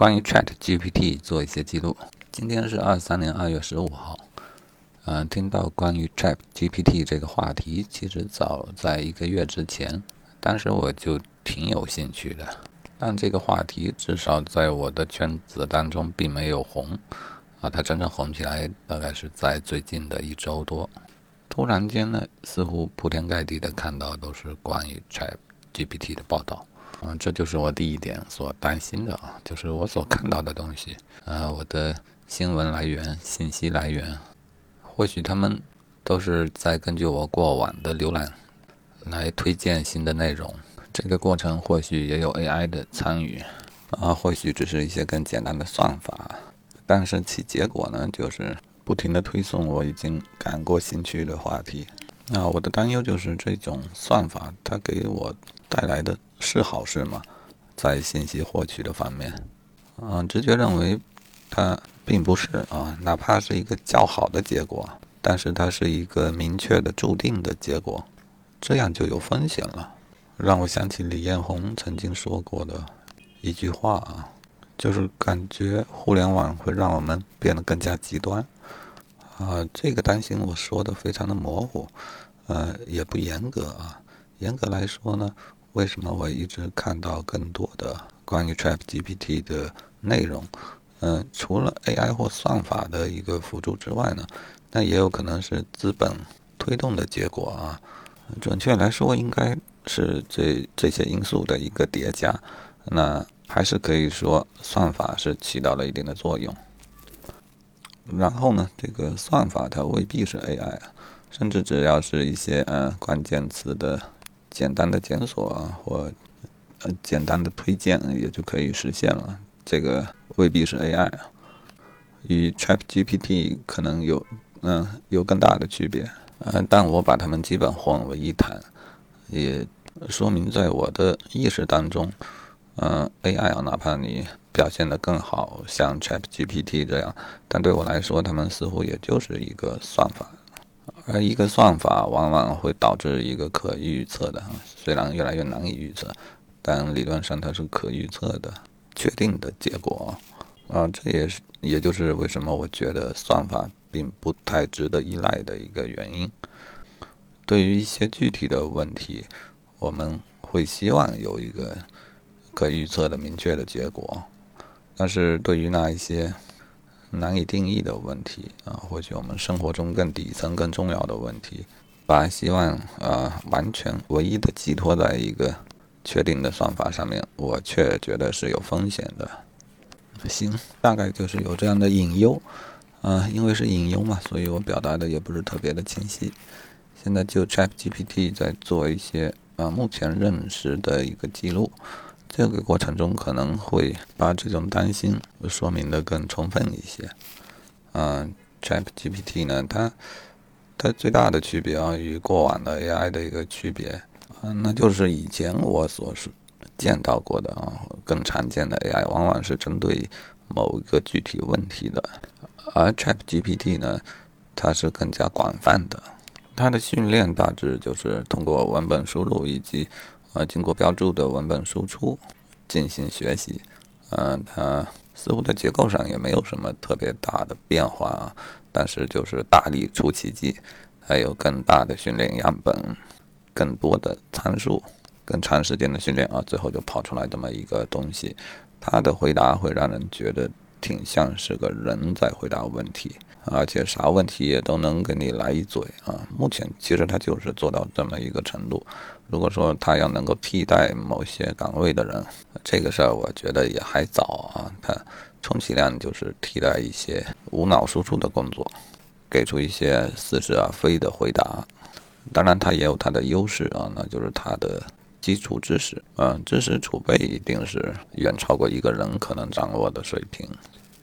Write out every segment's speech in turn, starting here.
关于 Chat GPT 做一些记录。今天是二三年二月十五号。嗯，听到关于 Chat GPT 这个话题，其实早在一个月之前，当时我就挺有兴趣的。但这个话题至少在我的圈子当中并没有红。啊，它真正红起来大概是在最近的一周多。突然间呢，似乎铺天盖地的看到都是关于 Chat GPT 的报道。嗯，这就是我第一点所担心的啊，就是我所看到的东西，呃，我的新闻来源、信息来源，或许他们都是在根据我过往的浏览来推荐新的内容。这个过程或许也有 AI 的参与，啊，或许只是一些更简单的算法，但是其结果呢，就是不停的推送我已经感过兴趣的话题。那我的担忧就是这种算法它给我带来的。是好事吗？在信息获取的方面，嗯，直觉认为它并不是啊，哪怕是一个较好的结果，但是它是一个明确的注定的结果，这样就有风险了。让我想起李彦宏曾经说过的一句话啊，就是感觉互联网会让我们变得更加极端啊。这个担心我说的非常的模糊，呃，也不严格啊。严格来说呢。为什么我一直看到更多的关于 ChatGPT 的内容？嗯，除了 AI 或算法的一个辅助之外呢，那也有可能是资本推动的结果啊。准确来说，应该是这这些因素的一个叠加。那还是可以说，算法是起到了一定的作用。然后呢，这个算法它未必是 AI，啊甚至只要是一些嗯关键词的。简单的检索啊，或呃简单的推荐也就可以实现了。这个未必是 AI 啊，与 ChatGPT 可能有嗯有更大的区别。呃，但我把它们基本混为一谈，也说明在我的意识当中，嗯，AI 啊，哪怕你表现得更好，像 ChatGPT 这样，但对我来说，它们似乎也就是一个算法。而一个算法往往会导致一个可预测的，虽然越来越难以预测，但理论上它是可预测的、确定的结果。啊，这也是也就是为什么我觉得算法并不太值得依赖的一个原因。对于一些具体的问题，我们会希望有一个可预测的明确的结果，但是对于那一些。难以定义的问题啊，或许我们生活中更底层、更重要的问题，把希望啊完全唯一的寄托在一个确定的算法上面，我却觉得是有风险的。行，大概就是有这样的隐忧啊，因为是隐忧嘛，所以我表达的也不是特别的清晰。现在就 ChatGPT 在做一些啊目前认识的一个记录。这个过程中可能会把这种担心说明的更充分一些。嗯，ChatGPT 呢，它它最大的区别啊，与过往的 AI 的一个区别啊，那就是以前我所是见到过的啊，更常见的 AI 往往是针对某一个具体问题的，而 ChatGPT 呢，它是更加广泛的，它的训练大致就是通过文本输入以及。呃，经过标注的文本输出进行学习，嗯，它似乎在结构上也没有什么特别大的变化啊，但是就是大力出奇迹，还有更大的训练样本，更多的参数，更长时间的训练啊，最后就跑出来这么一个东西，它的回答会让人觉得挺像是个人在回答问题，而且啥问题也都能给你来一嘴啊。目前其实它就是做到这么一个程度。如果说他要能够替代某些岗位的人，这个事儿我觉得也还早啊。他充其量就是替代一些无脑输出的工作，给出一些似是而非的回答。当然，他也有他的优势啊，那就是他的基础知识，嗯，知识储备一定是远超过一个人可能掌握的水平。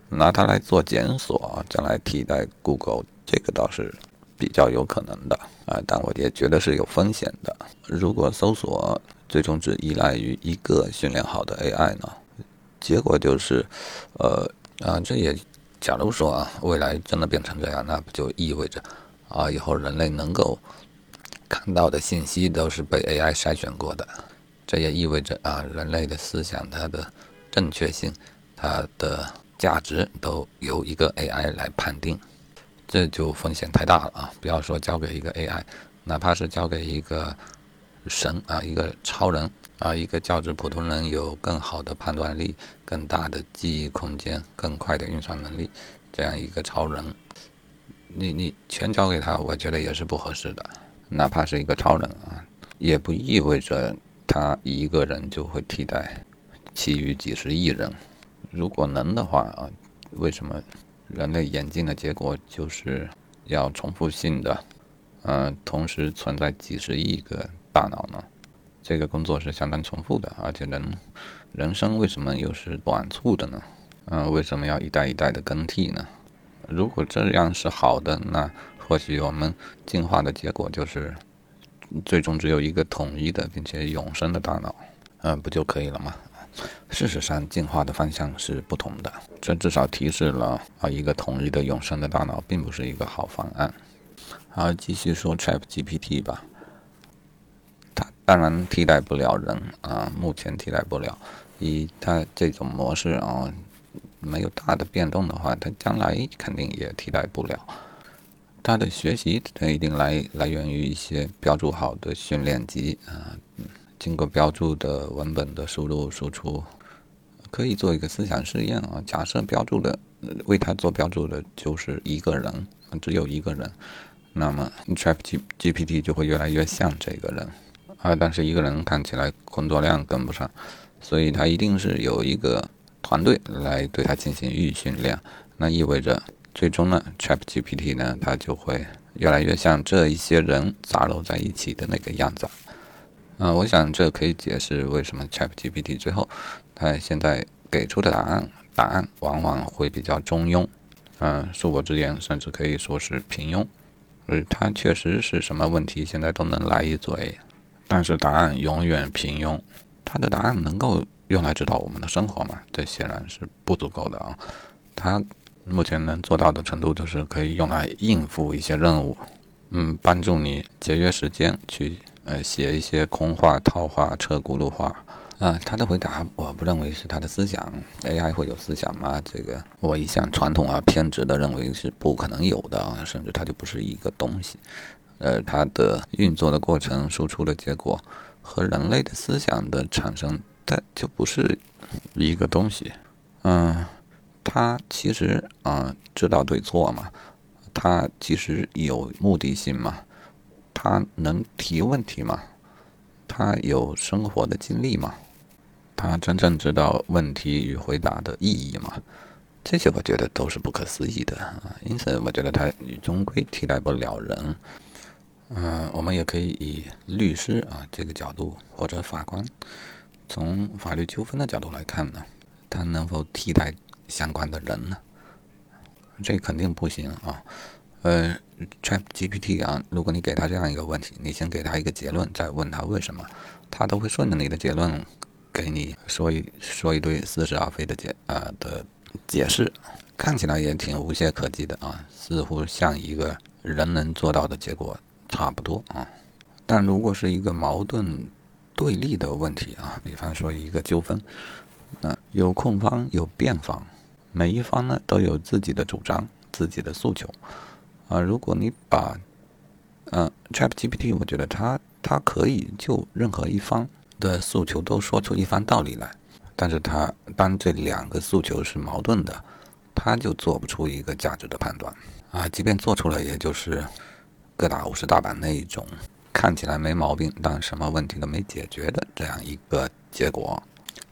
拿它来做检索，将来替代 Google，这个倒是。比较有可能的啊，但我也觉得是有风险的。如果搜索最终只依赖于一个训练好的 AI 呢，结果就是，呃啊，这也假如说啊，未来真的变成这样，那不就意味着啊，以后人类能够看到的信息都是被 AI 筛选过的？这也意味着啊，人类的思想它的正确性它的价值都由一个 AI 来判定，这就风险太大了啊！不要说交给一个 AI，哪怕是交给一个神啊，一个超人啊，一个较之普通人有更好的判断力、更大的记忆空间、更快的运算能力，这样一个超人，你你全交给他，我觉得也是不合适的。哪怕是一个超人啊，也不意味着他一个人就会替代其余几十亿人。如果能的话啊，为什么人类演进的结果就是要重复性的，嗯，同时存在几十亿个大脑呢？这个工作是相当重复的，而且人人生为什么又是短促的呢？嗯，为什么要一代一代的更替呢？如果这样是好的，那或许我们进化的结果就是最终只有一个统一的并且永生的大脑，嗯，不就可以了吗？事实上，进化的方向是不同的。这至少提示了啊，一个统一的永生的大脑并不是一个好方案。好，继续说 Chat GPT 吧。它当然替代不了人啊，目前替代不了。以它这种模式啊，没有大的变动的话，它将来肯定也替代不了。它的学习它一定来来源于一些标注好的训练集啊。经过标注的文本的输入输出，可以做一个思想实验啊。假设标注的为他做标注的就是一个人，只有一个人，那么 Chat G GPT 就会越来越像这个人啊。但是一个人看起来工作量跟不上，所以他一定是有一个团队来对他进行预训练。那意味着最终呢，Chat GPT 呢，它就会越来越像这一些人杂糅在一起的那个样子。嗯，我想这可以解释为什么 ChatGPT 最后它现在给出的答案答案往往会比较中庸，嗯，恕我直言，甚至可以说是平庸。而它确实是什么问题现在都能来一嘴，但是答案永远平庸。它的答案能够用来指导我们的生活吗？这显然是不足够的啊。它目前能做到的程度就是可以用来应付一些任务，嗯，帮助你节约时间去。呃，写一些空话、套话、车轱辘话，啊，他的回答我不认为是他的思想，AI 会有思想吗？这个我一向传统啊偏执的认为是不可能有的啊，甚至它就不是一个东西，呃，它的运作的过程、输出的结果和人类的思想的产生，它就不是一个东西，嗯，它其实啊知道对错嘛，它其实有目的性嘛。他能提问题吗？他有生活的经历吗？他真正知道问题与回答的意义吗？这些我觉得都是不可思议的啊！因此，我觉得他终归替代不了人。嗯，我们也可以以律师啊这个角度，或者法官，从法律纠纷的角度来看呢，他能否替代相关的人呢？这肯定不行啊！呃。Chat GPT 啊，如果你给他这样一个问题，你先给他一个结论，再问他为什么，他都会顺着你的结论给你说一说一堆似是而非的解啊的解释，看起来也挺无懈可击的啊，似乎像一个人能做到的结果差不多啊。但如果是一个矛盾对立的问题啊，比方说一个纠纷，那有控方有辩方，每一方呢都有自己的主张、自己的诉求。啊，如果你把，嗯，ChatGPT，我觉得它它可以就任何一方的诉求都说出一番道理来，但是它当这两个诉求是矛盾的，它就做不出一个价值的判断。啊，即便做出来，也就是各打五十大板那一种，看起来没毛病，但什么问题都没解决的这样一个结果，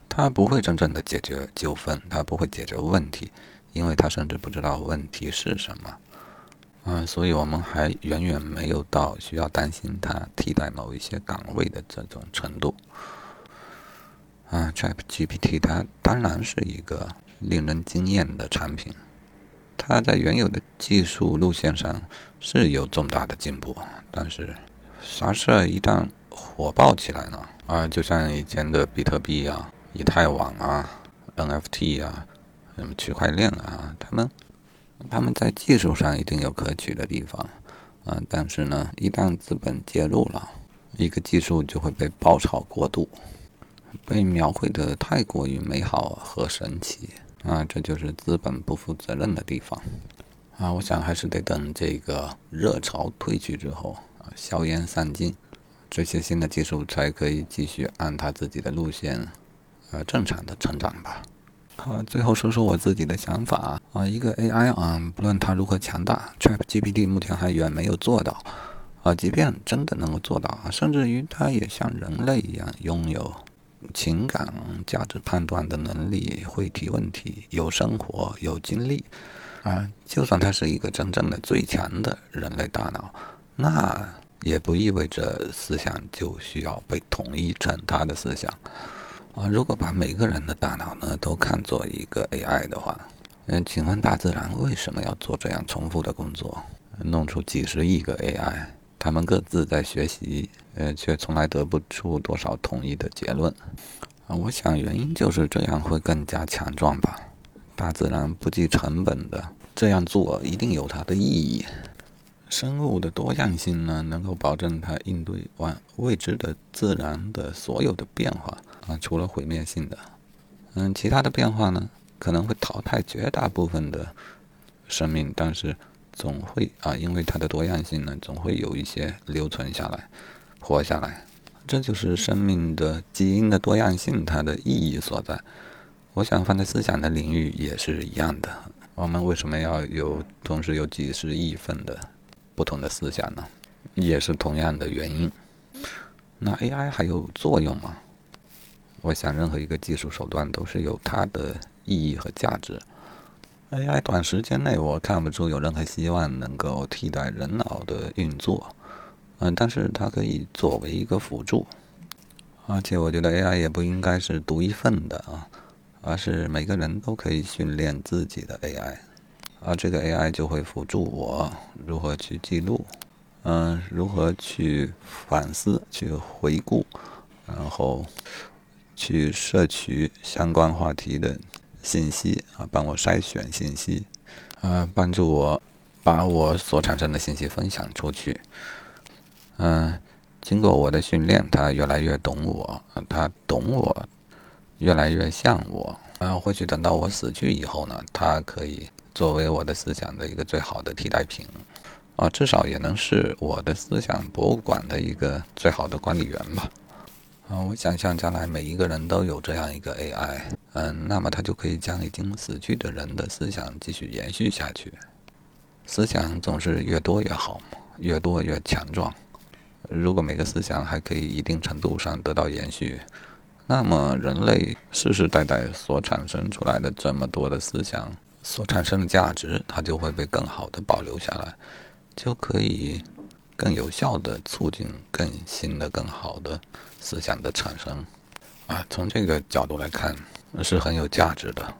它不会真正的解决纠纷，它不会解决问题，因为它甚至不知道问题是什么。嗯，所以我们还远远没有到需要担心它替代某一些岗位的这种程度。啊，ChatGPT 它当然是一个令人惊艳的产品，它在原有的技术路线上是有重大的进步，但是啥事儿一旦火爆起来呢？啊，就像以前的比特币啊、以太网啊、NFT 啊、什么区块链啊，他们。他们在技术上一定有可取的地方，啊，但是呢，一旦资本介入了，一个技术就会被爆炒过度，被描绘的太过于美好和神奇，啊，这就是资本不负责任的地方。啊，我想还是得等这个热潮退去之后，啊，硝烟散尽，这些新的技术才可以继续按它自己的路线，呃，正常的成长吧。好，最后说说我自己的想法啊，一个 AI 啊，不论它如何强大，ChatGPT 目前还远没有做到。啊，即便真的能够做到啊，甚至于它也像人类一样拥有情感、价值判断的能力，会提问题，有生活，有经历啊。就算它是一个真正的最强的人类大脑，那也不意味着思想就需要被统一成它的思想啊。如果把每个人的大脑呢都看作一个 AI 的话，嗯，请问大自然为什么要做这样重复的工作，弄出几十亿个 AI？他们各自在学习，呃，却从来得不出多少统一的结论。啊，我想原因就是这样会更加强壮吧。大自然不计成本的这样做，一定有它的意义。生物的多样性呢，能够保证它应对完未知的自然的所有的变化啊，除了毁灭性的，嗯，其他的变化呢，可能会淘汰绝大部分的生命，但是。总会啊，因为它的多样性呢，总会有一些留存下来，活下来。这就是生命的基因的多样性，它的意义所在。我想放在思想的领域也是一样的。我们为什么要有同时有几十亿份的不同的思想呢？也是同样的原因。那 AI 还有作用吗？我想任何一个技术手段都是有它的意义和价值。AI 短时间内我看不出有任何希望能够替代人脑的运作，嗯，但是它可以作为一个辅助，而且我觉得 AI 也不应该是独一份的啊，而是每个人都可以训练自己的 AI，而这个 AI 就会辅助我如何去记录，嗯，如何去反思、去回顾，然后去摄取相关话题的。信息啊，帮我筛选信息，啊，帮助我把我所产生的信息分享出去。嗯，经过我的训练，他越来越懂我，他懂我，越来越像我。啊，或许等到我死去以后呢，他可以作为我的思想的一个最好的替代品，啊，至少也能是我的思想博物馆的一个最好的管理员吧。啊，我想象将来每一个人都有这样一个 AI，嗯，那么他就可以将已经死去的人的思想继续延续下去。思想总是越多越好，越多越强壮。如果每个思想还可以一定程度上得到延续，那么人类世世代代所产生出来的这么多的思想所产生的价值，它就会被更好的保留下来，就可以更有效的促进更新的、更好的。思想的产生，啊，从这个角度来看，是很有价值的。